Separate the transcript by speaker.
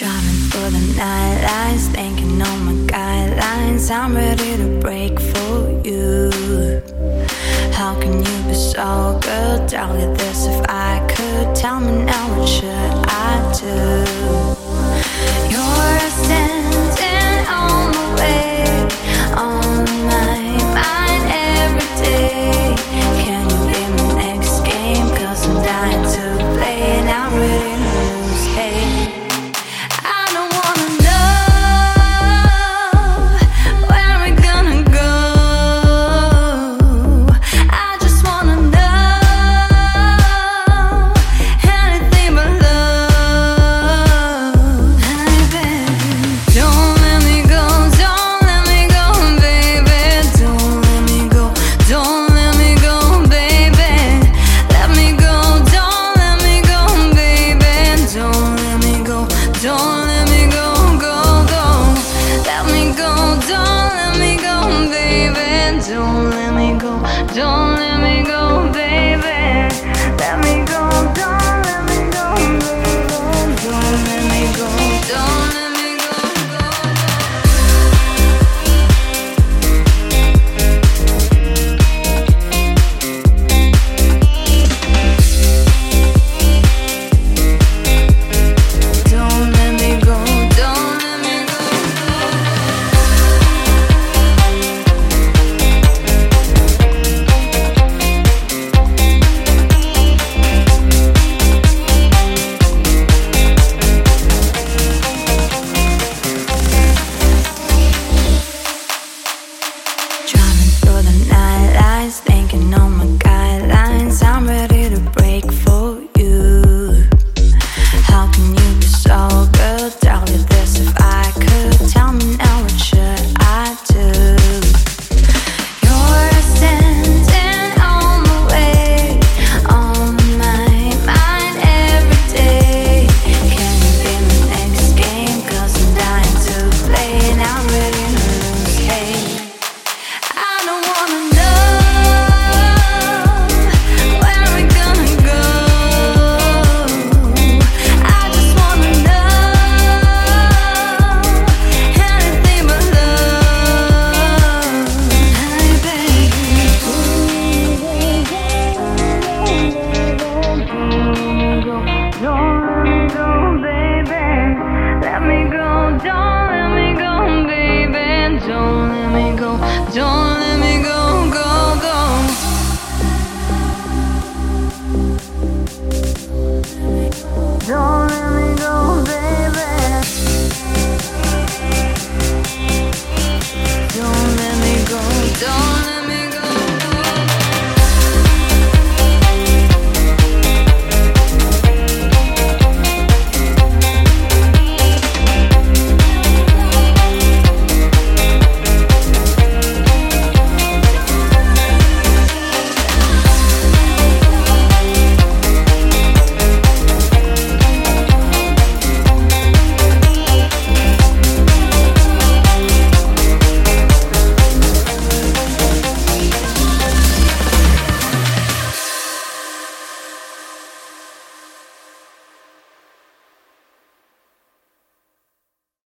Speaker 1: Driving for the night lights, thinking on my guidelines. I'm ready to break for you. How can you be so good? Tell me this if I could. Tell me now. don't let me go, baby. Don't